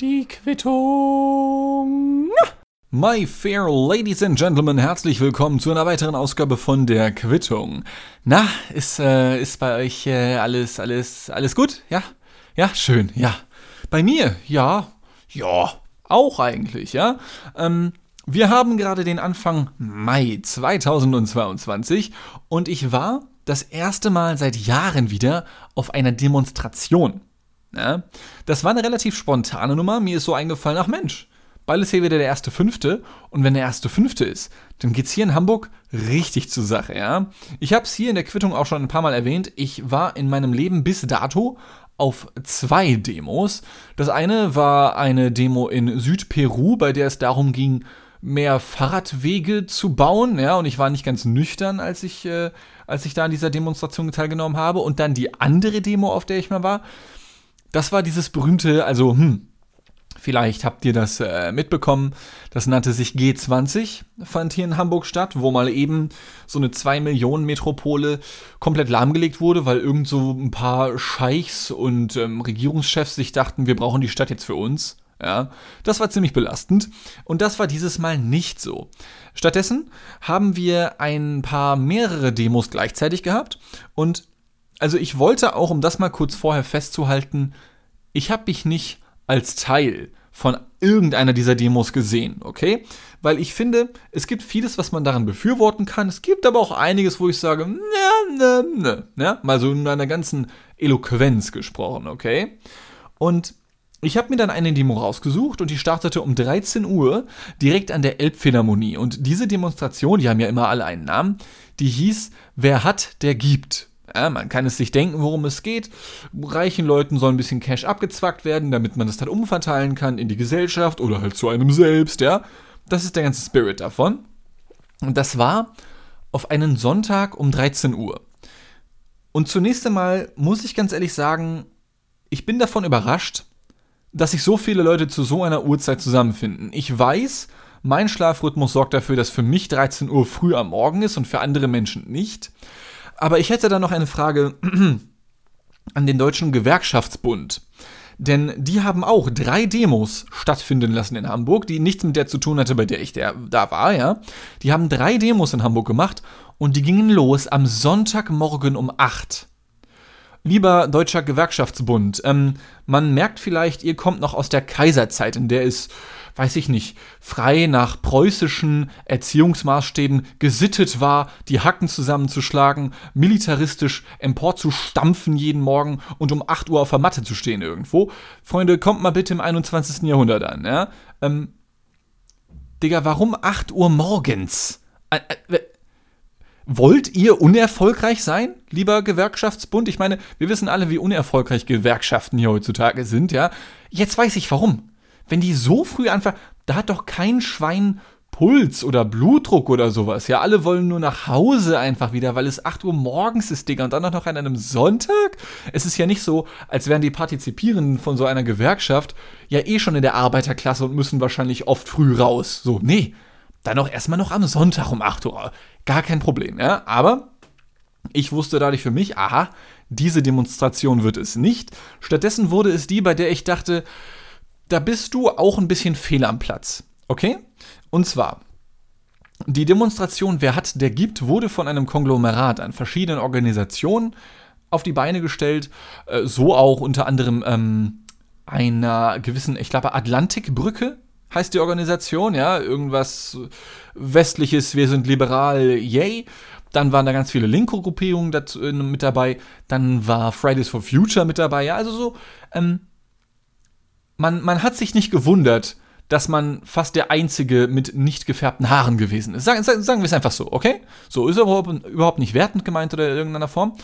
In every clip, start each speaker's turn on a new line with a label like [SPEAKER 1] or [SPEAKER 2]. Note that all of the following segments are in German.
[SPEAKER 1] Die Quittung. My fair ladies and gentlemen, herzlich willkommen zu einer weiteren Ausgabe von der Quittung. Na, ist, äh, ist bei euch äh, alles, alles, alles gut? Ja? Ja, schön, ja. Bei mir, ja, ja, auch eigentlich, ja. Ähm, wir haben gerade den Anfang Mai 2022 und ich war das erste Mal seit Jahren wieder auf einer Demonstration. Ja, das war eine relativ spontane Nummer. Mir ist so eingefallen, ach Mensch, bald ist hier wieder der erste Fünfte. Und wenn der erste Fünfte ist, dann geht's hier in Hamburg richtig zur Sache, ja. Ich habe es hier in der Quittung auch schon ein paar Mal erwähnt. Ich war in meinem Leben bis dato auf zwei Demos. Das eine war eine Demo in Südperu, bei der es darum ging, mehr Fahrradwege zu bauen, ja, und ich war nicht ganz nüchtern, als ich, äh, als ich da an dieser Demonstration teilgenommen habe. Und dann die andere Demo, auf der ich mal war, das war dieses berühmte, also, hm, Vielleicht habt ihr das äh, mitbekommen. Das nannte sich G20, fand hier in Hamburg statt, wo mal eben so eine 2 Millionen Metropole komplett lahmgelegt wurde, weil irgend so ein paar Scheichs und ähm, Regierungschefs sich dachten, wir brauchen die Stadt jetzt für uns. Ja, das war ziemlich belastend und das war dieses Mal nicht so. Stattdessen haben wir ein paar mehrere Demos gleichzeitig gehabt und also ich wollte auch, um das mal kurz vorher festzuhalten, ich habe mich nicht als Teil von irgendeiner dieser Demos gesehen, okay? Weil ich finde, es gibt vieles, was man daran befürworten kann. Es gibt aber auch einiges, wo ich sage, ne, ne, ne, ne, mal so in meiner ganzen Eloquenz gesprochen, okay? Und ich habe mir dann eine Demo rausgesucht und die startete um 13 Uhr direkt an der Elbphilharmonie. Und diese Demonstration, die haben ja immer alle einen Namen, die hieß Wer hat, der gibt. Ja, man kann es sich denken, worum es geht. Reichen Leuten soll ein bisschen Cash abgezwackt werden, damit man das dann umverteilen kann in die Gesellschaft oder halt zu einem selbst, ja. Das ist der ganze Spirit davon. Und das war auf einen Sonntag um 13 Uhr. Und zunächst einmal muss ich ganz ehrlich sagen, ich bin davon überrascht, dass sich so viele Leute zu so einer Uhrzeit zusammenfinden. Ich weiß, mein Schlafrhythmus sorgt dafür, dass für mich 13 Uhr früh am Morgen ist und für andere Menschen nicht. Aber ich hätte da noch eine Frage an den Deutschen Gewerkschaftsbund. Denn die haben auch drei Demos stattfinden lassen in Hamburg, die nichts mit der zu tun hatte, bei der ich der, da war, ja. Die haben drei Demos in Hamburg gemacht und die gingen los am Sonntagmorgen um 8. Lieber Deutscher Gewerkschaftsbund, ähm, man merkt vielleicht, ihr kommt noch aus der Kaiserzeit, in der es weiß ich nicht, frei nach preußischen Erziehungsmaßstäben gesittet war, die Hacken zusammenzuschlagen, militaristisch emporzustampfen jeden Morgen und um 8 Uhr auf der Matte zu stehen irgendwo. Freunde, kommt mal bitte im 21. Jahrhundert an, ja? Ähm, Digga, warum 8 Uhr morgens? Wollt ihr unerfolgreich sein, lieber Gewerkschaftsbund? Ich meine, wir wissen alle, wie unerfolgreich Gewerkschaften hier heutzutage sind, ja? Jetzt weiß ich warum. Wenn die so früh anfangen, da hat doch kein Schwein Puls oder Blutdruck oder sowas. Ja, alle wollen nur nach Hause einfach wieder, weil es 8 Uhr morgens ist, Digga. Und dann noch an einem Sonntag? Es ist ja nicht so, als wären die Partizipierenden von so einer Gewerkschaft ja eh schon in der Arbeiterklasse und müssen wahrscheinlich oft früh raus. So, nee. Dann auch erstmal noch am Sonntag um 8 Uhr. Gar kein Problem, ja. Aber ich wusste dadurch für mich, aha, diese Demonstration wird es nicht. Stattdessen wurde es die, bei der ich dachte, da bist du auch ein bisschen fehl am Platz. Okay? Und zwar, die Demonstration Wer hat, der gibt, wurde von einem Konglomerat an verschiedenen Organisationen auf die Beine gestellt. Äh, so auch unter anderem ähm, einer gewissen, ich glaube, Atlantikbrücke heißt die Organisation, ja, irgendwas westliches, wir sind liberal, yay. Dann waren da ganz viele linke Gruppierungen äh, mit dabei. Dann war Fridays for Future mit dabei. Ja, also so ähm, man, man hat sich nicht gewundert, dass man fast der Einzige mit nicht gefärbten Haaren gewesen ist. Sagen, sagen wir es einfach so, okay? So ist aber überhaupt nicht wertend gemeint oder in irgendeiner Form.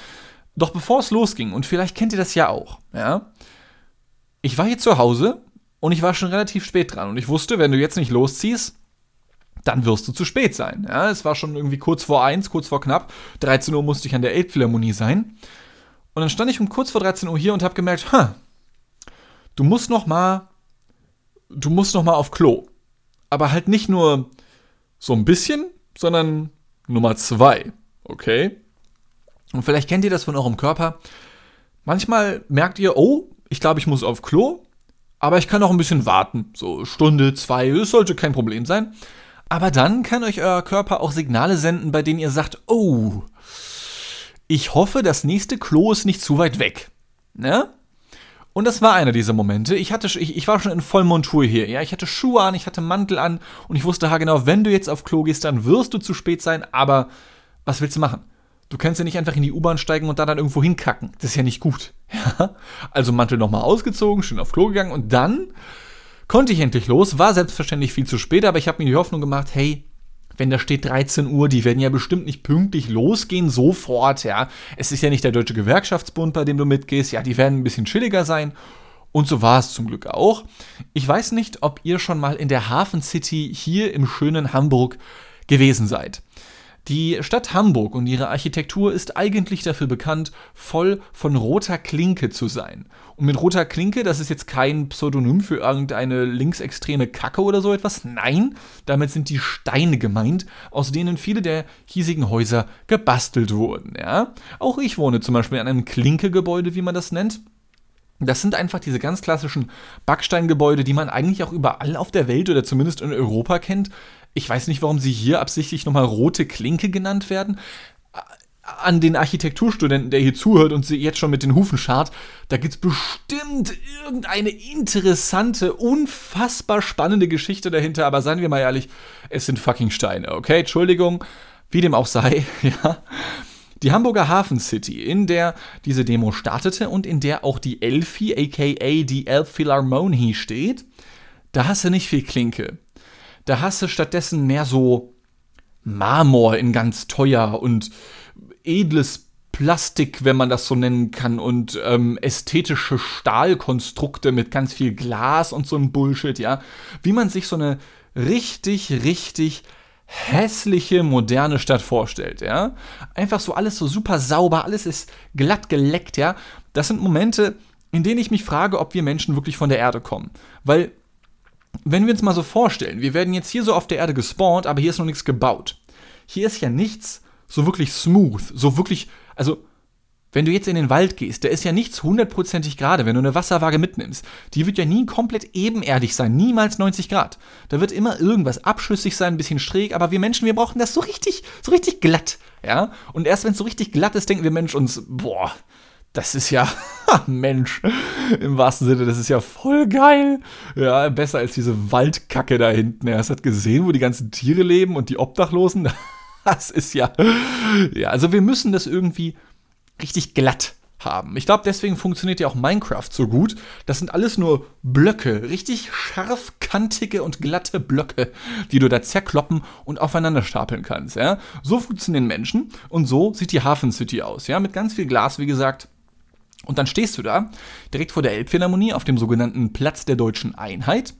[SPEAKER 1] Doch bevor es losging, und vielleicht kennt ihr das ja auch, ja, ich war hier zu Hause und ich war schon relativ spät dran und ich wusste, wenn du jetzt nicht losziehst, dann wirst du zu spät sein. Ja, es war schon irgendwie kurz vor eins, kurz vor knapp. 13 Uhr musste ich an der Elbphilharmonie sein. Und dann stand ich um kurz vor 13 Uhr hier und habe gemerkt, ha, du musst noch mal, du musst noch mal auf Klo. Aber halt nicht nur so ein bisschen, sondern Nummer zwei, okay? Und vielleicht kennt ihr das von eurem Körper. Manchmal merkt ihr, oh, ich glaube, ich muss auf Klo, aber ich kann auch ein bisschen warten. So Stunde, zwei, das sollte kein Problem sein. Aber dann kann euch euer Körper auch Signale senden, bei denen ihr sagt, oh, ich hoffe, das nächste Klo ist nicht zu weit weg. Ne? Und das war einer dieser Momente. Ich, hatte, ich, ich war schon in Vollmontur hier. Ja? Ich hatte Schuhe an, ich hatte Mantel an und ich wusste genau, wenn du jetzt auf Klo gehst, dann wirst du zu spät sein, aber was willst du machen? Du kannst ja nicht einfach in die U-Bahn steigen und da dann irgendwo hinkacken. Das ist ja nicht gut. Ja? Also Mantel nochmal ausgezogen, schön auf Klo gegangen und dann konnte ich endlich los. War selbstverständlich viel zu spät, aber ich habe mir die Hoffnung gemacht, hey, wenn da steht 13 Uhr, die werden ja bestimmt nicht pünktlich losgehen, sofort, ja. Es ist ja nicht der Deutsche Gewerkschaftsbund, bei dem du mitgehst, ja, die werden ein bisschen chilliger sein. Und so war es zum Glück auch. Ich weiß nicht, ob ihr schon mal in der Hafen City hier im schönen Hamburg gewesen seid. Die Stadt Hamburg und ihre Architektur ist eigentlich dafür bekannt, voll von roter Klinke zu sein. Und mit roter Klinke, das ist jetzt kein Pseudonym für irgendeine linksextreme Kacke oder so etwas. Nein, damit sind die Steine gemeint, aus denen viele der hiesigen Häuser gebastelt wurden. Ja? Auch ich wohne zum Beispiel in einem Klinkegebäude, wie man das nennt. Das sind einfach diese ganz klassischen Backsteingebäude, die man eigentlich auch überall auf der Welt oder zumindest in Europa kennt. Ich weiß nicht, warum sie hier absichtlich nochmal rote Klinke genannt werden. An den Architekturstudenten, der hier zuhört und sie jetzt schon mit den Hufen schart, da gibt es bestimmt irgendeine interessante, unfassbar spannende Geschichte dahinter. Aber seien wir mal ehrlich, es sind fucking Steine, okay? Entschuldigung, wie dem auch sei, ja. Die Hamburger Hafen City, in der diese Demo startete und in der auch die Elfi, aka die Elbphilharmonie steht, da hast du nicht viel Klinke. Da hast du stattdessen mehr so Marmor in ganz teuer und edles Plastik, wenn man das so nennen kann, und ähm, ästhetische Stahlkonstrukte mit ganz viel Glas und so ein Bullshit, ja. Wie man sich so eine richtig, richtig hässliche, moderne Stadt vorstellt, ja. Einfach so alles so super sauber, alles ist glatt geleckt, ja. Das sind Momente, in denen ich mich frage, ob wir Menschen wirklich von der Erde kommen. Weil wenn wir uns mal so vorstellen, wir werden jetzt hier so auf der Erde gespawnt, aber hier ist noch nichts gebaut. Hier ist ja nichts so wirklich smooth, so wirklich, also wenn du jetzt in den Wald gehst, da ist ja nichts hundertprozentig gerade, wenn du eine Wasserwaage mitnimmst. Die wird ja nie komplett ebenerdig sein, niemals 90 Grad. Da wird immer irgendwas abschüssig sein, ein bisschen schräg, aber wir Menschen, wir brauchen das so richtig, so richtig glatt, ja? Und erst wenn es so richtig glatt ist, denken wir Mensch uns, boah, das ist ja, Mensch, im wahrsten Sinne, das ist ja voll geil. Ja, besser als diese Waldkacke da hinten. Er hat gesehen, wo die ganzen Tiere leben und die Obdachlosen. Das ist ja, ja, also wir müssen das irgendwie richtig glatt haben. Ich glaube, deswegen funktioniert ja auch Minecraft so gut. Das sind alles nur Blöcke, richtig scharfkantige und glatte Blöcke, die du da zerkloppen und aufeinander stapeln kannst. Ja? So funktionieren Menschen und so sieht die Hafen City aus. Ja? Mit ganz viel Glas, wie gesagt. Und dann stehst du da, direkt vor der Elbphilharmonie, auf dem sogenannten Platz der deutschen Einheit.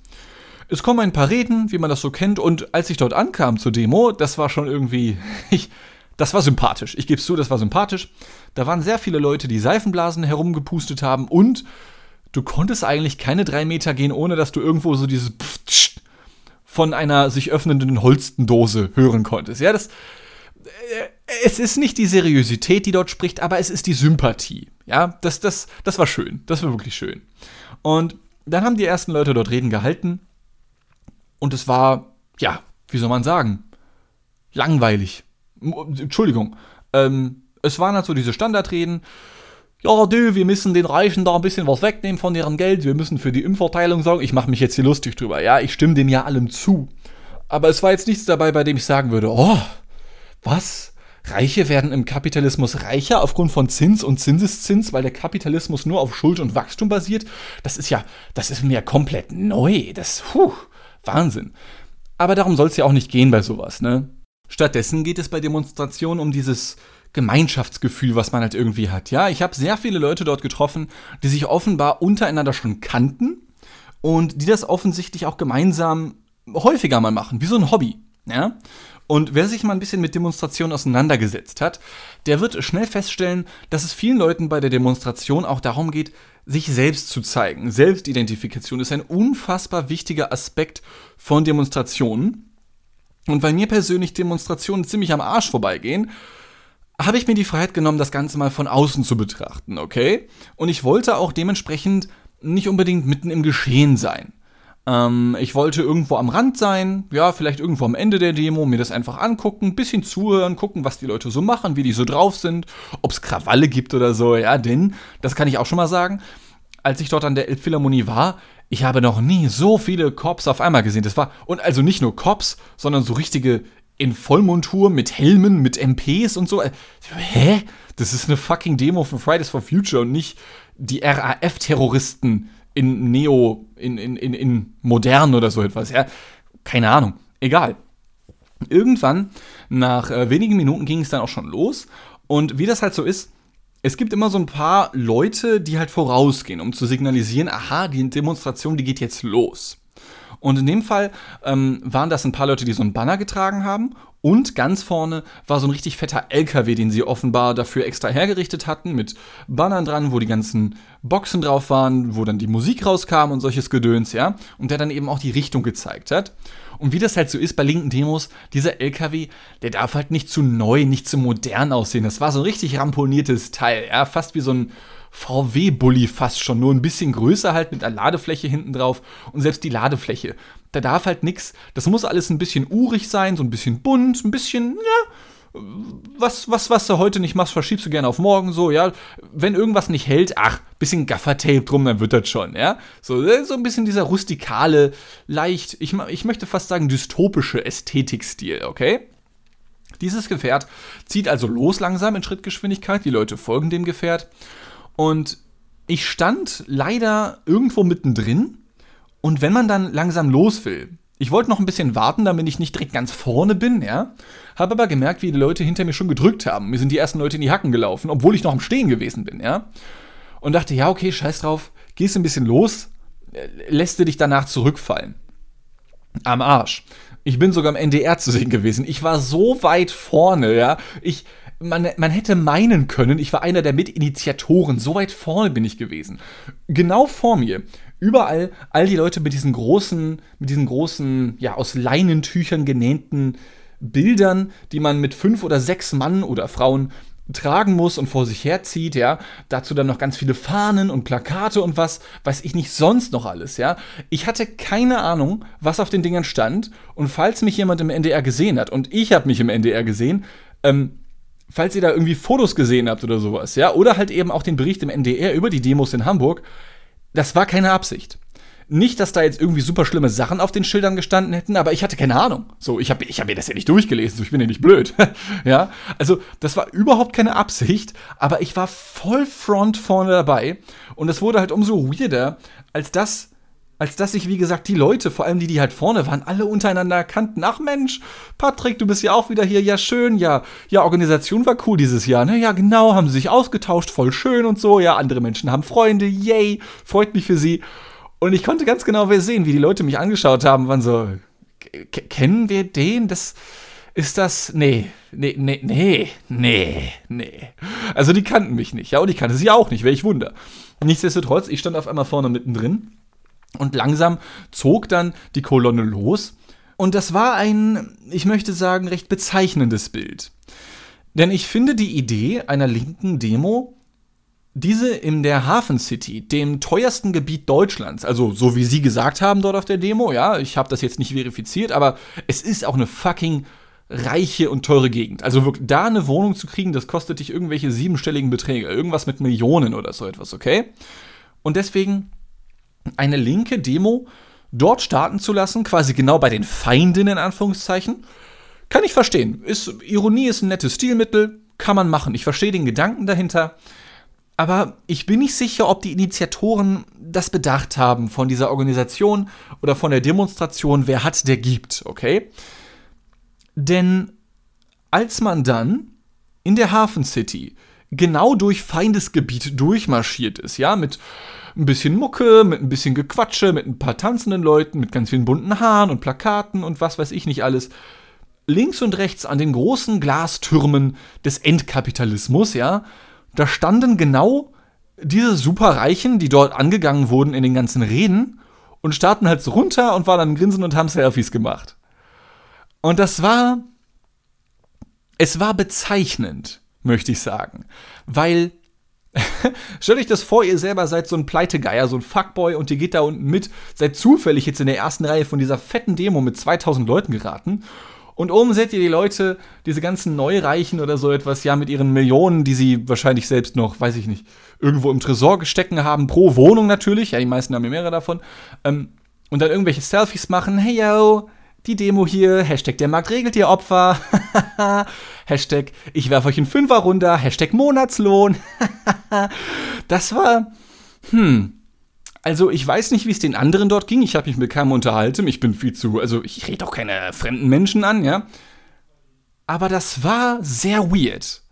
[SPEAKER 1] Es kommen ein paar Reden, wie man das so kennt, und als ich dort ankam zur Demo, das war schon irgendwie. Ich, das war sympathisch. Ich gebe es zu, das war sympathisch. Da waren sehr viele Leute, die Seifenblasen herumgepustet haben und du konntest eigentlich keine drei Meter gehen, ohne dass du irgendwo so dieses Pfft von einer sich öffnenden Holstendose hören konntest. Ja, das. Äh, es ist nicht die Seriosität, die dort spricht, aber es ist die Sympathie. Ja, das, das, das war schön. Das war wirklich schön. Und dann haben die ersten Leute dort Reden gehalten. Und es war, ja, wie soll man sagen, langweilig. Entschuldigung. Ähm, es waren halt so diese Standardreden. Ja, du, wir müssen den Reichen da ein bisschen was wegnehmen von ihrem Geld. Wir müssen für die Impfverteilung sorgen. Ich mache mich jetzt hier lustig drüber. Ja, ich stimme dem ja allem zu. Aber es war jetzt nichts dabei, bei dem ich sagen würde, oh, was? Reiche werden im Kapitalismus reicher aufgrund von Zins und Zinseszins, weil der Kapitalismus nur auf Schuld und Wachstum basiert. Das ist ja, das ist mir komplett neu. Das, puh, Wahnsinn. Aber darum soll es ja auch nicht gehen bei sowas, ne? Stattdessen geht es bei Demonstrationen um dieses Gemeinschaftsgefühl, was man halt irgendwie hat. Ja, ich habe sehr viele Leute dort getroffen, die sich offenbar untereinander schon kannten und die das offensichtlich auch gemeinsam häufiger mal machen, wie so ein Hobby. Ja? Und wer sich mal ein bisschen mit Demonstrationen auseinandergesetzt hat, der wird schnell feststellen, dass es vielen Leuten bei der Demonstration auch darum geht, sich selbst zu zeigen. Selbstidentifikation ist ein unfassbar wichtiger Aspekt von Demonstrationen. Und weil mir persönlich Demonstrationen ziemlich am Arsch vorbeigehen, habe ich mir die Freiheit genommen, das Ganze mal von außen zu betrachten, okay? Und ich wollte auch dementsprechend nicht unbedingt mitten im Geschehen sein. Ähm, ich wollte irgendwo am Rand sein, ja, vielleicht irgendwo am Ende der Demo, mir das einfach angucken, bisschen zuhören, gucken, was die Leute so machen, wie die so drauf sind, ob es Krawalle gibt oder so, ja, denn, das kann ich auch schon mal sagen, als ich dort an der Elbphilharmonie war, ich habe noch nie so viele Cops auf einmal gesehen. Das war, und also nicht nur Cops, sondern so richtige in Vollmontur mit Helmen, mit MPs und so. Äh, hä? Das ist eine fucking Demo von Fridays for Future und nicht die RAF-Terroristen in Neo, in, in, in, in modern oder so etwas, ja. Keine Ahnung. Egal. Irgendwann, nach äh, wenigen Minuten ging es dann auch schon los. Und wie das halt so ist, es gibt immer so ein paar Leute, die halt vorausgehen, um zu signalisieren, aha, die Demonstration, die geht jetzt los. Und in dem Fall ähm, waren das ein paar Leute, die so einen Banner getragen haben. Und ganz vorne war so ein richtig fetter LKW, den sie offenbar dafür extra hergerichtet hatten, mit Bannern dran, wo die ganzen Boxen drauf waren, wo dann die Musik rauskam und solches Gedöns, ja. Und der dann eben auch die Richtung gezeigt hat. Und wie das halt so ist bei linken Demos, dieser LKW, der darf halt nicht zu neu, nicht zu modern aussehen. Das war so ein richtig ramponiertes Teil, ja, fast wie so ein VW-Bully fast schon, nur ein bisschen größer halt mit einer Ladefläche hinten drauf und selbst die Ladefläche. Da darf halt nichts, das muss alles ein bisschen urig sein, so ein bisschen bunt, ein bisschen, ja, was, was, was du heute nicht machst, verschiebst du gerne auf morgen, so, ja. Wenn irgendwas nicht hält, ach, bisschen Gaffertape drum, dann wird das schon, ja. So, so ein bisschen dieser rustikale, leicht, ich, ich möchte fast sagen, dystopische Ästhetikstil, okay? Dieses Gefährt zieht also los langsam in Schrittgeschwindigkeit, die Leute folgen dem Gefährt und ich stand leider irgendwo mittendrin. Und wenn man dann langsam los will, ich wollte noch ein bisschen warten, damit ich nicht direkt ganz vorne bin, ja. Habe aber gemerkt, wie die Leute hinter mir schon gedrückt haben. Mir sind die ersten Leute in die Hacken gelaufen, obwohl ich noch am Stehen gewesen bin, ja. Und dachte, ja, okay, scheiß drauf, gehst ein bisschen los, lässt du dich danach zurückfallen. Am Arsch. Ich bin sogar im NDR zu sehen gewesen. Ich war so weit vorne, ja. Ich, man, man hätte meinen können, ich war einer der Mitinitiatoren. So weit vorne bin ich gewesen. Genau vor mir. Überall all die Leute mit diesen großen, mit diesen großen, ja, aus Leinentüchern genähten Bildern, die man mit fünf oder sechs Mann oder Frauen tragen muss und vor sich herzieht, ja. Dazu dann noch ganz viele Fahnen und Plakate und was, weiß ich nicht sonst noch alles, ja. Ich hatte keine Ahnung, was auf den Dingern stand und falls mich jemand im NDR gesehen hat und ich habe mich im NDR gesehen, ähm, falls ihr da irgendwie Fotos gesehen habt oder sowas, ja, oder halt eben auch den Bericht im NDR über die Demos in Hamburg, das war keine Absicht. Nicht, dass da jetzt irgendwie super schlimme Sachen auf den Schildern gestanden hätten, aber ich hatte keine Ahnung. So, ich habe ich hab mir das ja nicht durchgelesen, so ich bin ja nicht blöd. ja, also das war überhaupt keine Absicht, aber ich war voll front vorne dabei und es wurde halt umso weirder, als das als dass sich, wie gesagt, die Leute, vor allem die, die halt vorne waren, alle untereinander erkannten. Ach Mensch, Patrick, du bist ja auch wieder hier. Ja, schön. Ja, ja, Organisation war cool dieses Jahr. Ne? Ja, genau, haben sie sich ausgetauscht, voll schön und so. Ja, andere Menschen haben Freunde. Yay, freut mich für sie. Und ich konnte ganz genau sehen, wie die Leute mich angeschaut haben, waren so, kennen wir den? Das ist das. Nee, nee, nee, nee, nee, nee. Also die kannten mich nicht, ja, und ich kannte sie auch nicht, welch Wunder. Nichtsdestotrotz, ich stand auf einmal vorne mittendrin und langsam zog dann die Kolonne los. Und das war ein, ich möchte sagen, recht bezeichnendes Bild. Denn ich finde die Idee einer linken Demo, diese in der Hafen City, dem teuersten Gebiet Deutschlands, also so wie Sie gesagt haben dort auf der Demo, ja, ich habe das jetzt nicht verifiziert, aber es ist auch eine fucking reiche und teure Gegend. Also wirklich da eine Wohnung zu kriegen, das kostet dich irgendwelche siebenstelligen Beträge, irgendwas mit Millionen oder so etwas, okay? Und deswegen eine linke Demo dort starten zu lassen, quasi genau bei den Feinden in Anführungszeichen, kann ich verstehen. Ist, Ironie ist ein nettes Stilmittel, kann man machen. Ich verstehe den Gedanken dahinter. Aber ich bin nicht sicher, ob die Initiatoren das bedacht haben von dieser Organisation oder von der Demonstration, wer hat, der gibt, okay? Denn als man dann in der Hafen City genau durch Feindesgebiet durchmarschiert ist, ja, mit ein bisschen Mucke, mit ein bisschen Gequatsche, mit ein paar tanzenden Leuten, mit ganz vielen bunten Haaren und Plakaten und was weiß ich nicht alles. Links und rechts an den großen Glastürmen des Endkapitalismus, ja, da standen genau diese Superreichen, die dort angegangen wurden in den ganzen Reden und starten halt so runter und waren dann grinsen und haben Selfies gemacht. Und das war, es war bezeichnend, möchte ich sagen, weil Stellt euch das vor, ihr selber seid so ein Pleitegeier, so ein Fuckboy und ihr geht da unten mit, seid zufällig jetzt in der ersten Reihe von dieser fetten Demo mit 2000 Leuten geraten. Und oben seht ihr die Leute, diese ganzen Neureichen oder so etwas, ja, mit ihren Millionen, die sie wahrscheinlich selbst noch, weiß ich nicht, irgendwo im Tresor gestecken haben, pro Wohnung natürlich, ja, die meisten haben ja mehrere davon, ähm, und dann irgendwelche Selfies machen, hey yo, die Demo hier, Hashtag der Markt regelt ihr Opfer, Hashtag ich werfe euch einen Fünfer runter, Hashtag Monatslohn. das war, hm, also ich weiß nicht, wie es den anderen dort ging, ich habe mich mit keinem unterhalten, ich bin viel zu, also ich rede auch keine fremden Menschen an, ja. Aber das war sehr weird,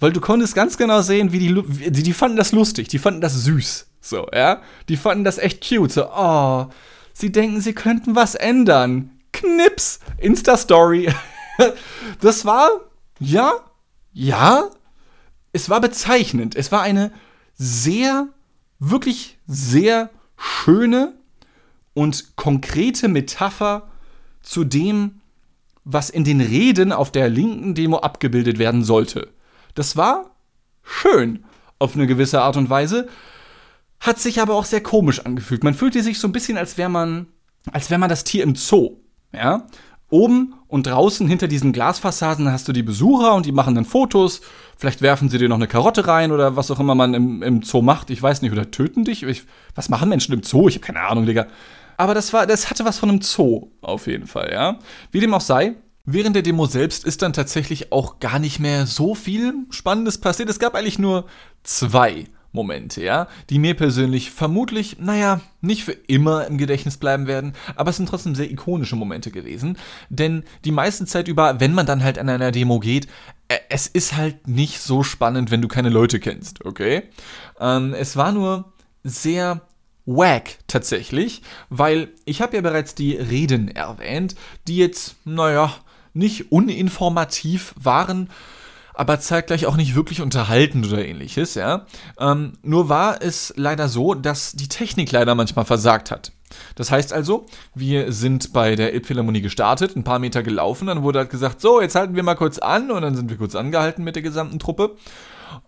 [SPEAKER 1] weil du konntest ganz genau sehen, wie die, die, die fanden das lustig, die fanden das süß, so, ja. Die fanden das echt cute, so, oh, sie denken, sie könnten was ändern. Knips, Insta-Story. das war, ja, ja, es war bezeichnend. Es war eine sehr, wirklich sehr schöne und konkrete Metapher zu dem, was in den Reden auf der linken Demo abgebildet werden sollte. Das war schön auf eine gewisse Art und Weise, hat sich aber auch sehr komisch angefühlt. Man fühlte sich so ein bisschen, als wäre man, als wäre man das Tier im Zoo. Ja? Oben und draußen hinter diesen Glasfassaden hast du die Besucher und die machen dann Fotos. Vielleicht werfen sie dir noch eine Karotte rein oder was auch immer man im, im Zoo macht. Ich weiß nicht. Oder töten dich. Ich, was machen Menschen im Zoo? Ich habe keine Ahnung, Digga. Aber das, war, das hatte was von einem Zoo, auf jeden Fall, ja. Wie dem auch sei, Während der Demo selbst ist dann tatsächlich auch gar nicht mehr so viel Spannendes passiert. Es gab eigentlich nur zwei Momente, ja, die mir persönlich vermutlich, naja, nicht für immer im Gedächtnis bleiben werden, aber es sind trotzdem sehr ikonische Momente gewesen, denn die meiste Zeit über, wenn man dann halt an einer Demo geht, äh, es ist halt nicht so spannend, wenn du keine Leute kennst, okay? Ähm, es war nur sehr wack tatsächlich, weil ich habe ja bereits die Reden erwähnt, die jetzt, naja, nicht uninformativ waren, aber zeitgleich auch nicht wirklich unterhaltend oder ähnliches, ja. Ähm, nur war es leider so, dass die Technik leider manchmal versagt hat. Das heißt also, wir sind bei der Elbphilharmonie gestartet, ein paar Meter gelaufen, dann wurde halt gesagt, so, jetzt halten wir mal kurz an und dann sind wir kurz angehalten mit der gesamten Truppe.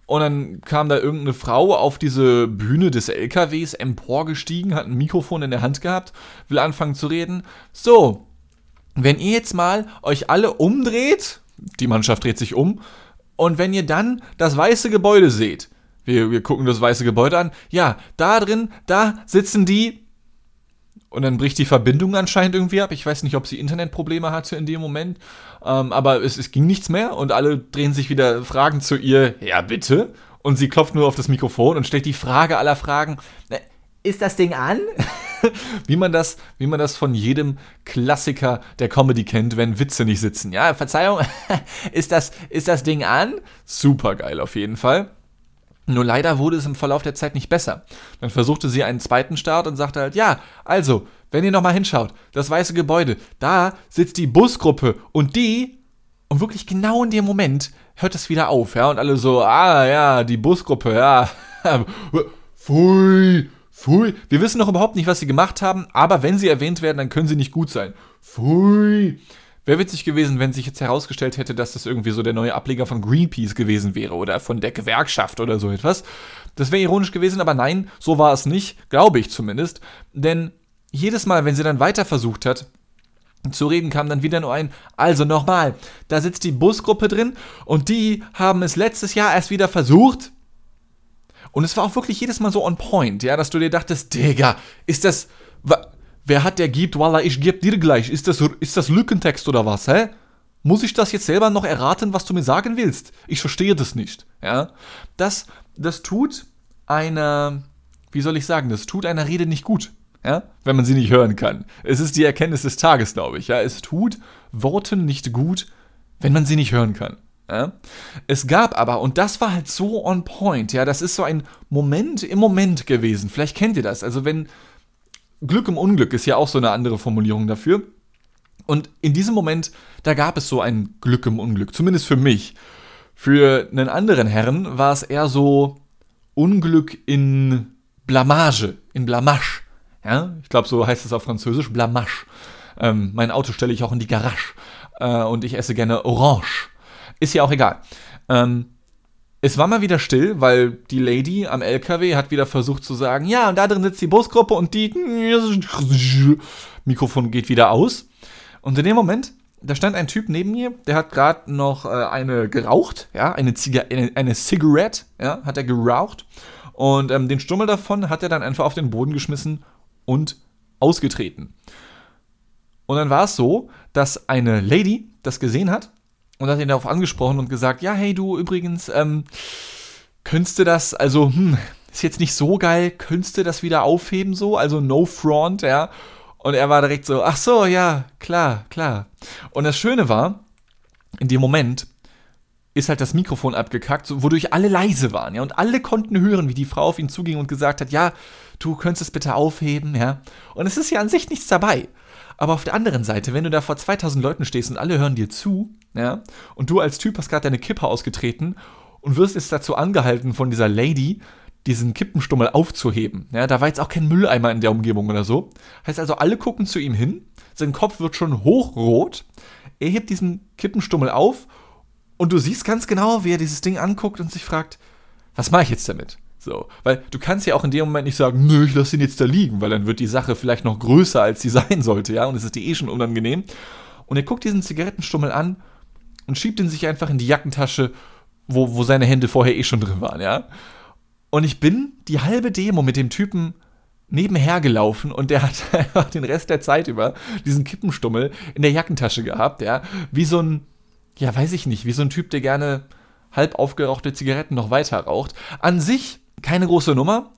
[SPEAKER 1] Und dann kam da irgendeine Frau auf diese Bühne des LKWs emporgestiegen, hat ein Mikrofon in der Hand gehabt, will anfangen zu reden. So, wenn ihr jetzt mal euch alle umdreht, die Mannschaft dreht sich um, und wenn ihr dann das weiße Gebäude seht, wir, wir gucken das weiße Gebäude an, ja, da drin, da sitzen die. Und dann bricht die Verbindung anscheinend irgendwie ab. Ich weiß nicht, ob sie Internetprobleme hatte in dem Moment. Ähm, aber es, es ging nichts mehr und alle drehen sich wieder Fragen zu ihr. Ja, bitte. Und sie klopft nur auf das Mikrofon und stellt die Frage aller Fragen. Ist das Ding an? wie, man das, wie man das von jedem Klassiker der Comedy kennt, wenn Witze nicht sitzen. Ja, Verzeihung, ist das, ist das Ding an? Super geil auf jeden Fall. Nur leider wurde es im Verlauf der Zeit nicht besser. Dann versuchte sie einen zweiten Start und sagte halt, ja, also, wenn ihr nochmal hinschaut, das weiße Gebäude, da sitzt die Busgruppe und die, und wirklich genau in dem Moment hört es wieder auf, ja, und alle so, ah, ja, die Busgruppe, ja, pfui, Pfui. Wir wissen noch überhaupt nicht, was sie gemacht haben, aber wenn sie erwähnt werden, dann können sie nicht gut sein. Pfui. Wäre witzig gewesen, wenn sich jetzt herausgestellt hätte, dass das irgendwie so der neue Ableger von Greenpeace gewesen wäre oder von der Gewerkschaft oder so etwas. Das wäre ironisch gewesen, aber nein, so war es nicht, glaube ich zumindest. Denn jedes Mal, wenn sie dann weiter versucht hat, zu reden kam dann wieder nur ein, also nochmal, da sitzt die Busgruppe drin und die haben es letztes Jahr erst wieder versucht, und es war auch wirklich jedes Mal so on point, ja, dass du dir dachtest, Digga, ist das. Wer hat der gibt? Wallah, ich geb dir gleich. Ist das, ist das Lückentext oder was, hä? Muss ich das jetzt selber noch erraten, was du mir sagen willst? Ich verstehe das nicht, ja. Das, das tut einer, wie soll ich sagen, das tut einer Rede nicht gut, ja, wenn man sie nicht hören kann. Es ist die Erkenntnis des Tages, glaube ich, ja. Es tut Worten nicht gut, wenn man sie nicht hören kann. Ja? Es gab aber, und das war halt so on point, ja, das ist so ein Moment im Moment gewesen. Vielleicht kennt ihr das. Also wenn Glück im Unglück ist ja auch so eine andere Formulierung dafür. Und in diesem Moment, da gab es so ein Glück im Unglück, zumindest für mich. Für einen anderen Herrn war es eher so Unglück in Blamage, in Blamage. Ja, ich glaube, so heißt es auf Französisch, Blamage. Ähm, mein Auto stelle ich auch in die Garage. Äh, und ich esse gerne Orange. Ist ja auch egal. Ähm, es war mal wieder still, weil die Lady am LKW hat wieder versucht zu sagen, ja, und da drin sitzt die Busgruppe und die Mikrofon geht wieder aus. Und in dem Moment, da stand ein Typ neben mir, der hat gerade noch äh, eine geraucht, ja, eine, Ziga eine, eine Cigarette, ja, hat er geraucht. Und ähm, den Stummel davon hat er dann einfach auf den Boden geschmissen und ausgetreten. Und dann war es so, dass eine Lady das gesehen hat und hat ihn darauf angesprochen und gesagt, ja, hey du übrigens, ähm, könntest du das, also, hm, ist jetzt nicht so geil, könntest du das wieder aufheben so, also no front, ja. Und er war direkt so, ach so, ja, klar, klar. Und das Schöne war, in dem Moment ist halt das Mikrofon abgekackt, wodurch alle leise waren, ja, und alle konnten hören, wie die Frau auf ihn zuging und gesagt hat, ja, du könntest es bitte aufheben, ja. Und es ist ja an sich nichts dabei. Aber auf der anderen Seite, wenn du da vor 2000 Leuten stehst und alle hören dir zu, ja, und du als Typ hast gerade deine Kippe ausgetreten und wirst jetzt dazu angehalten von dieser Lady, diesen Kippenstummel aufzuheben. Ja, da war jetzt auch kein Mülleimer in der Umgebung oder so. Heißt also, alle gucken zu ihm hin, sein Kopf wird schon hochrot, er hebt diesen Kippenstummel auf und du siehst ganz genau, wie er dieses Ding anguckt und sich fragt, was mache ich jetzt damit? So, weil du kannst ja auch in dem Moment nicht sagen, nö, ich lasse ihn jetzt da liegen, weil dann wird die Sache vielleicht noch größer, als sie sein sollte, ja, und es ist dir eh schon unangenehm. Und er guckt diesen Zigarettenstummel an und schiebt ihn sich einfach in die Jackentasche, wo, wo seine Hände vorher eh schon drin waren, ja. Und ich bin die halbe Demo mit dem Typen nebenher gelaufen und der hat einfach den Rest der Zeit über diesen Kippenstummel in der Jackentasche gehabt, ja, wie so ein, ja, weiß ich nicht, wie so ein Typ, der gerne halb aufgerauchte Zigaretten noch weiter raucht. An sich keine große Nummer,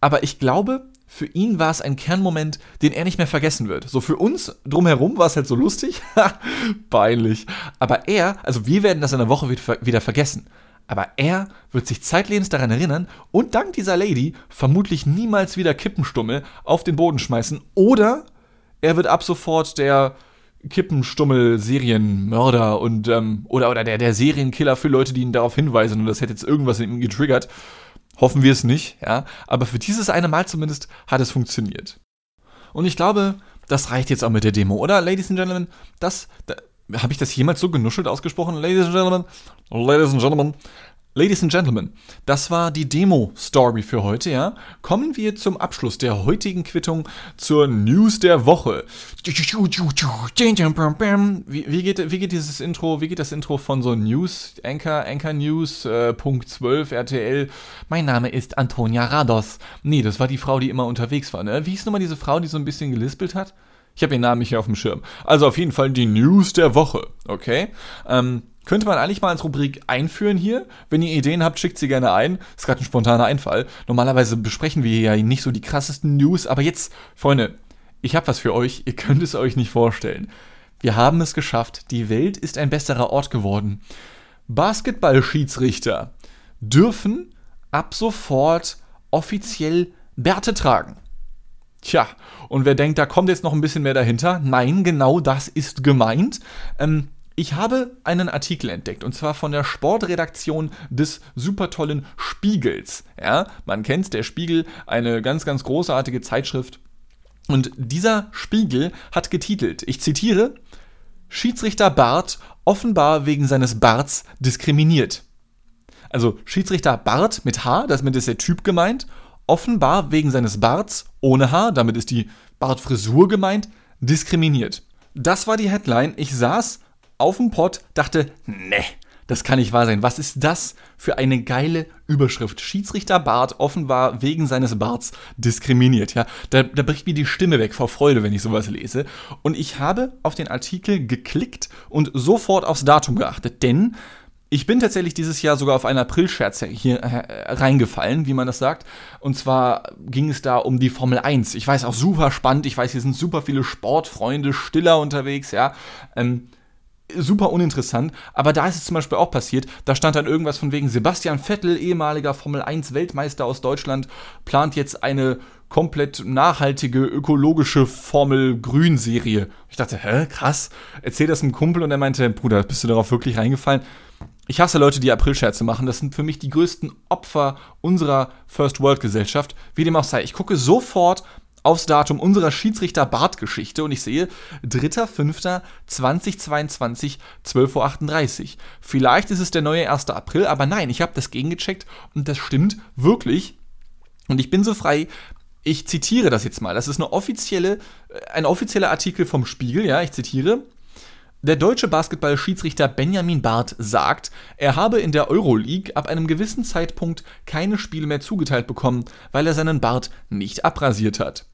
[SPEAKER 1] aber ich glaube, für ihn war es ein Kernmoment, den er nicht mehr vergessen wird. So für uns drumherum war es halt so lustig, peinlich. Aber er, also wir werden das in der Woche wieder vergessen. Aber er wird sich zeitlebens daran erinnern und dank dieser Lady vermutlich niemals wieder Kippenstummel auf den Boden schmeißen. Oder er wird ab sofort der Kippenstummel-Serienmörder und ähm, oder, oder der, der Serienkiller für Leute, die ihn darauf hinweisen und das hätte jetzt irgendwas in ihm getriggert. Hoffen wir es nicht, ja. Aber für dieses eine Mal zumindest hat es funktioniert. Und ich glaube, das reicht jetzt auch mit der Demo, oder, Ladies and Gentlemen? Das, da, habe ich das jemals so genuschelt ausgesprochen? Ladies and Gentlemen, Ladies and Gentlemen, Ladies and Gentlemen, das war die Demo-Story für heute, ja. Kommen wir zum Abschluss der heutigen Quittung zur News der Woche. Wie, wie, geht, wie geht dieses Intro, wie geht das Intro von so News, Anchor, Anchor News, äh, Punkt 12, RTL? Mein Name ist Antonia Rados. Nee, das war die Frau, die immer unterwegs war, ne? Wie hieß nochmal diese Frau, die so ein bisschen gelispelt hat? Ich habe ihren Namen nicht hier auf dem Schirm. Also auf jeden Fall die News der Woche, okay? Ähm, könnte man eigentlich mal als Rubrik einführen hier. Wenn ihr Ideen habt, schickt sie gerne ein. Ist gerade ein spontaner Einfall. Normalerweise besprechen wir ja nicht so die krassesten News, aber jetzt, Freunde, ich habe was für euch. Ihr könnt es euch nicht vorstellen. Wir haben es geschafft. Die Welt ist ein besserer Ort geworden. Basketballschiedsrichter dürfen ab sofort offiziell Bärte tragen. Tja, und wer denkt, da kommt jetzt noch ein bisschen mehr dahinter? Nein, genau das ist gemeint. Ähm, ich habe einen Artikel entdeckt und zwar von der Sportredaktion des super tollen Spiegels. Ja, man kennt der Spiegel, eine ganz, ganz großartige Zeitschrift. Und dieser Spiegel hat getitelt, ich zitiere, Schiedsrichter Bart offenbar wegen seines Barts diskriminiert. Also Schiedsrichter Bart mit H, damit ist der Typ gemeint, offenbar wegen seines Barts ohne Haar, damit ist die Bartfrisur gemeint, diskriminiert. Das war die Headline. Ich saß auf dem Pott, dachte, ne, das kann nicht wahr sein. Was ist das für eine geile Überschrift? Schiedsrichter Bart offenbar wegen seines Barts diskriminiert. Ja, da, da bricht mir die Stimme weg vor Freude, wenn ich sowas lese. Und ich habe auf den Artikel geklickt und sofort aufs Datum geachtet, denn ich bin tatsächlich dieses Jahr sogar auf einen April-Scherz hier äh, reingefallen, wie man das sagt. Und zwar ging es da um die Formel 1. Ich weiß auch super spannend. Ich weiß, hier sind super viele Sportfreunde, Stiller unterwegs, ja. Ähm, super uninteressant, aber da ist es zum Beispiel auch passiert, da stand dann irgendwas von wegen Sebastian Vettel, ehemaliger Formel 1 Weltmeister aus Deutschland, plant jetzt eine komplett nachhaltige, ökologische Formel Grün Serie. Ich dachte, hä, krass, erzähl das einem Kumpel und er meinte, Bruder, bist du darauf wirklich reingefallen? Ich hasse Leute, die Aprilscherze machen. Das sind für mich die größten Opfer unserer First World Gesellschaft. Wie dem auch sei. Ich gucke sofort aufs Datum unserer Schiedsrichter-Bart-Geschichte und ich sehe 3.5.2022, 12.38 Uhr. Vielleicht ist es der neue 1. April, aber nein, ich habe das gegengecheckt und das stimmt wirklich. Und ich bin so frei, ich zitiere das jetzt mal. Das ist eine offizielle, äh, ein offizieller Artikel vom Spiegel, ja, ich zitiere. Der deutsche Basketballschiedsrichter Benjamin Barth sagt, er habe in der Euroleague ab einem gewissen Zeitpunkt keine Spiele mehr zugeteilt bekommen, weil er seinen Bart nicht abrasiert hat.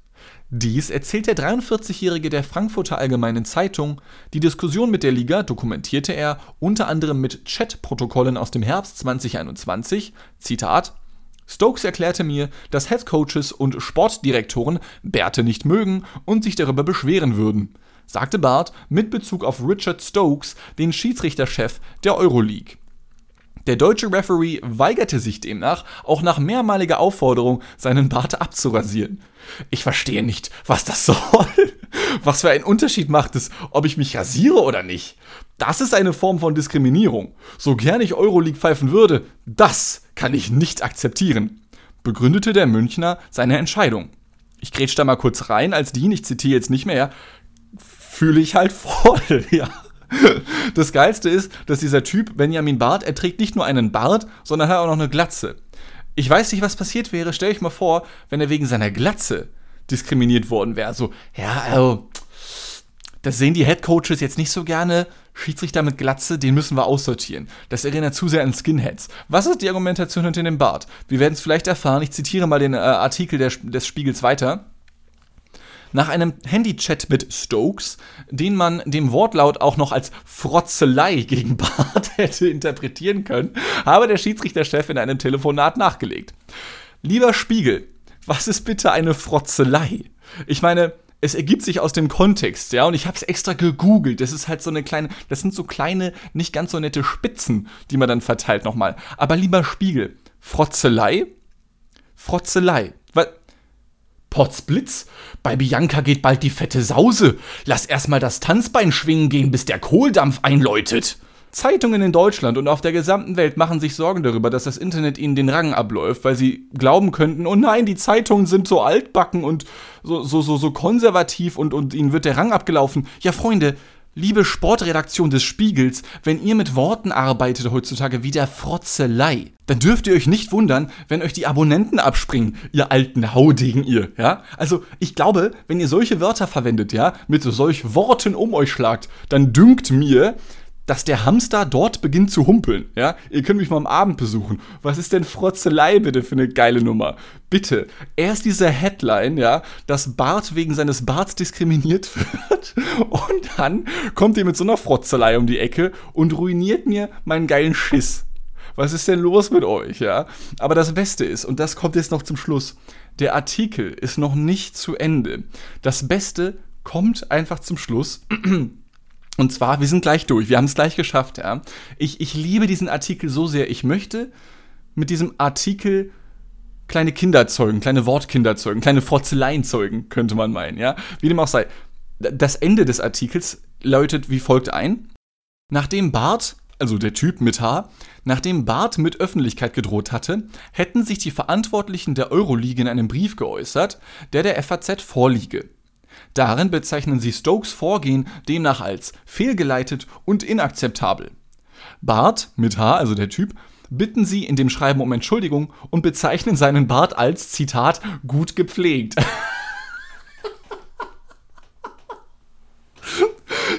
[SPEAKER 1] Dies erzählt der 43-Jährige der Frankfurter Allgemeinen Zeitung. Die Diskussion mit der Liga dokumentierte er unter anderem mit Chatprotokollen aus dem Herbst 2021. Zitat: Stokes erklärte mir, dass Headcoaches und Sportdirektoren Bärte nicht mögen und sich darüber beschweren würden sagte Barth mit Bezug auf Richard Stokes, den Schiedsrichterchef der Euroleague. Der deutsche Referee weigerte sich demnach, auch nach mehrmaliger Aufforderung, seinen Bart abzurasieren. Ich verstehe nicht, was das soll. Was für einen Unterschied macht es, ob ich mich rasiere oder nicht? Das ist eine Form von Diskriminierung. So gern ich Euroleague pfeifen würde, das kann ich nicht akzeptieren, begründete der Münchner seine Entscheidung. Ich grätsch da mal kurz rein, als Dean, ich zitiere jetzt nicht mehr, fühle ich halt voll, ja. Das Geilste ist, dass dieser Typ, Benjamin Barth, er trägt nicht nur einen Bart, sondern hat auch noch eine Glatze. Ich weiß nicht, was passiert wäre, stell ich mal vor, wenn er wegen seiner Glatze diskriminiert worden wäre. So, ja, also, das sehen die Headcoaches jetzt nicht so gerne. Schiedsrichter mit Glatze, den müssen wir aussortieren. Das erinnert zu sehr an Skinheads. Was ist die Argumentation hinter dem Bart? Wir werden es vielleicht erfahren. Ich zitiere mal den äh, Artikel der, des Spiegels weiter. Nach einem Handychat mit Stokes, den man dem Wortlaut auch noch als Frotzelei gegen Bart hätte interpretieren können, habe der Schiedsrichterchef in einem Telefonat nachgelegt. Lieber Spiegel, was ist bitte eine Frotzelei? Ich meine, es ergibt sich aus dem Kontext, ja, und ich habe es extra gegoogelt. Das ist halt so eine kleine, das sind so kleine, nicht ganz so nette Spitzen, die man dann verteilt nochmal. Aber lieber Spiegel, Frotzelei? Frotzelei. Potzblitz, bei Bianca geht bald die fette Sause. Lass erstmal das Tanzbein schwingen gehen, bis der Kohldampf einläutet. Zeitungen in Deutschland und auf der gesamten Welt machen sich Sorgen darüber, dass das Internet ihnen den Rang abläuft, weil sie glauben könnten, oh nein, die Zeitungen sind so altbacken und so, so, so, so konservativ und, und ihnen wird der Rang abgelaufen. Ja, Freunde, Liebe Sportredaktion des Spiegels, wenn ihr mit Worten arbeitet heutzutage wie der Frotzelei, dann dürft ihr euch nicht wundern, wenn euch die Abonnenten abspringen, ihr alten Haudegen ihr, ja? Also, ich glaube, wenn ihr solche Wörter verwendet, ja, mit solch Worten um euch schlagt, dann dünkt mir, dass der Hamster dort beginnt zu humpeln. Ja, ihr könnt mich mal am Abend besuchen. Was ist denn Frotzelei bitte für eine geile Nummer? Bitte. Erst diese Headline, ja, dass Bart wegen seines Barts diskriminiert wird und dann kommt ihr mit so einer Frotzelei um die Ecke und ruiniert mir meinen geilen Schiss. Was ist denn los mit euch, ja? Aber das Beste ist, und das kommt jetzt noch zum Schluss, der Artikel ist noch nicht zu Ende. Das Beste kommt einfach zum Schluss. Und zwar, wir sind gleich durch, wir haben es gleich geschafft, ja. Ich, ich liebe diesen Artikel so sehr. Ich möchte mit diesem Artikel kleine Kinder zeugen, kleine Wortkinder zeugen, kleine Fotzeleien zeugen, könnte man meinen, ja. Wie dem auch sei. Das Ende des Artikels läutet wie folgt ein. Nachdem Bart, also der Typ mit H, nachdem Bart mit Öffentlichkeit gedroht hatte, hätten sich die Verantwortlichen der Euroleague in einem Brief geäußert, der der FAZ vorliege. Darin bezeichnen sie Stokes Vorgehen demnach als fehlgeleitet und inakzeptabel. Bart, mit H, also der Typ, bitten sie in dem Schreiben um Entschuldigung und bezeichnen seinen Bart als, Zitat, gut gepflegt.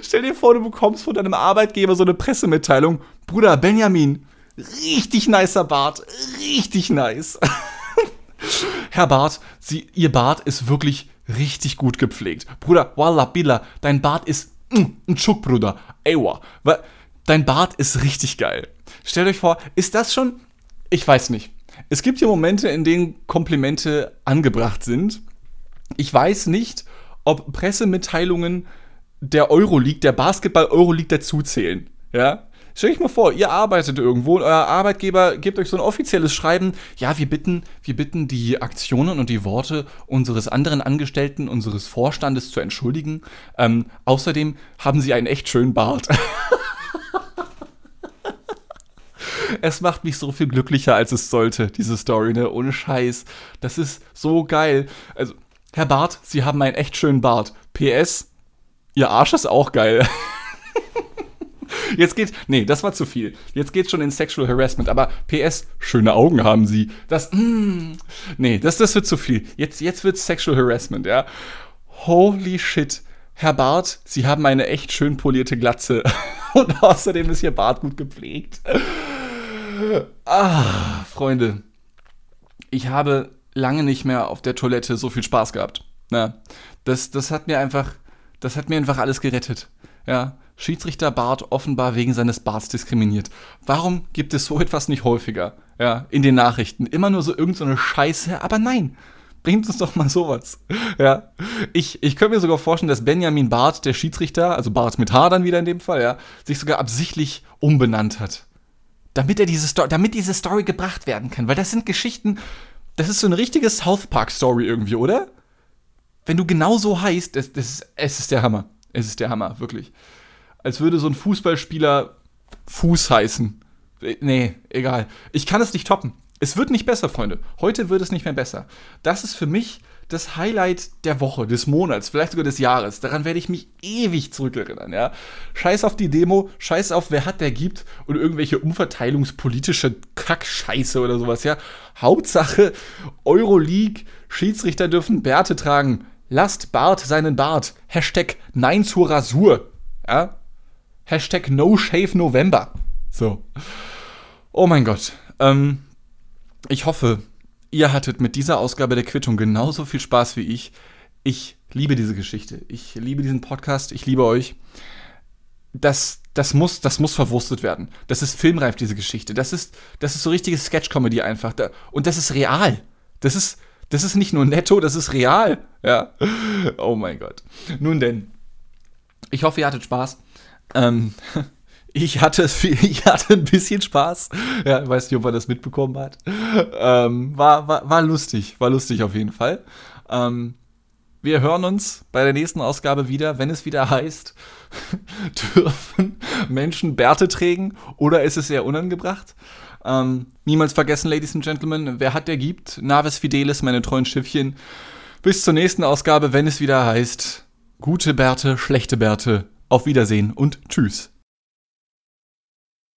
[SPEAKER 1] Stell dir vor, du bekommst von deinem Arbeitgeber so eine Pressemitteilung. Bruder Benjamin, richtig nicer Bart, richtig nice. Herr Bart, Sie, Ihr Bart ist wirklich richtig gut gepflegt. Bruder, Wallah, Billah, dein Bart ist mm, ein Schuck, Bruder. Ewa. Dein Bart ist richtig geil. Stellt euch vor, ist das schon. Ich weiß nicht. Es gibt hier Momente, in denen Komplimente angebracht sind. Ich weiß nicht, ob Pressemitteilungen der Euroleague, der Basketball-Euroleague dazuzählen. Ja? Stell euch mal vor, ihr arbeitet irgendwo und euer Arbeitgeber gibt euch so ein offizielles Schreiben. Ja, wir bitten, wir bitten die Aktionen und die Worte unseres anderen Angestellten, unseres Vorstandes zu entschuldigen. Ähm, außerdem haben sie einen echt schönen Bart. es macht mich so viel glücklicher, als es sollte, diese Story, ne? Ohne Scheiß. Das ist so geil. Also, Herr Bart, Sie haben einen echt schönen Bart. PS, Ihr Arsch ist auch geil. Jetzt geht's. Nee, das war zu viel. Jetzt geht's schon in Sexual Harassment. Aber PS, schöne Augen haben sie. Das. Mm, nee, das, das wird zu viel. Jetzt, jetzt wird's Sexual Harassment, ja. Holy shit. Herr Bart, Sie haben eine echt schön polierte Glatze. Und außerdem ist Ihr Bart gut gepflegt. Ah, Freunde. Ich habe lange nicht mehr auf der Toilette so viel Spaß gehabt. Ja, das, das hat mir einfach, das hat mir einfach alles gerettet. Ja, Schiedsrichter Bart offenbar wegen seines Barts diskriminiert. Warum gibt es so etwas nicht häufiger? Ja, in den Nachrichten. Immer nur so irgendeine so Scheiße, aber nein. Bringt uns doch mal sowas. Ja. Ich, ich könnte mir sogar vorstellen, dass Benjamin Barth, der Schiedsrichter, also Barth mit H dann wieder in dem Fall, ja, sich sogar absichtlich umbenannt hat. Damit er diese Story, damit diese Story gebracht werden kann. Weil das sind Geschichten, das ist so eine richtige South Park-Story irgendwie, oder? Wenn du genau so heißt, das, das, es ist der Hammer. Es ist der Hammer, wirklich als würde so ein Fußballspieler Fuß heißen. Nee, egal. Ich kann es nicht toppen. Es wird nicht besser, Freunde. Heute wird es nicht mehr besser. Das ist für mich das Highlight der Woche, des Monats, vielleicht sogar des Jahres. Daran werde ich mich ewig zurückerinnern, ja. Scheiß auf die Demo, scheiß auf wer hat, der gibt und irgendwelche umverteilungspolitische Kackscheiße oder sowas, ja. Hauptsache Euroleague, Schiedsrichter dürfen Bärte tragen. Lasst Bart seinen Bart. Hashtag Nein zur Rasur. Ja, Hashtag No Shave November. So. Oh mein Gott. Ähm, ich hoffe, ihr hattet mit dieser Ausgabe der Quittung genauso viel Spaß wie ich. Ich liebe diese Geschichte. Ich liebe diesen Podcast. Ich liebe euch. Das, das, muss, das muss verwurstet werden. Das ist filmreif, diese Geschichte. Das ist, das ist so richtige Sketch-Comedy einfach. Und das ist real. Das ist, das ist nicht nur netto, das ist real. Ja. Oh mein Gott. Nun denn. Ich hoffe, ihr hattet Spaß. Ähm, ich hatte, ich hatte ein bisschen Spaß. Ja, ich weiß nicht, ob man das mitbekommen hat. Ähm, war, war, war lustig, war lustig auf jeden Fall. Ähm, wir hören uns bei der nächsten Ausgabe wieder, wenn es wieder heißt, dürfen Menschen Bärte trägen oder ist es sehr unangebracht? Ähm, niemals vergessen, Ladies and Gentlemen, wer hat, der gibt. Navis Fidelis, meine treuen Schiffchen. Bis zur nächsten Ausgabe, wenn es wieder heißt, gute Bärte, schlechte Bärte auf Wiedersehen und tschüss.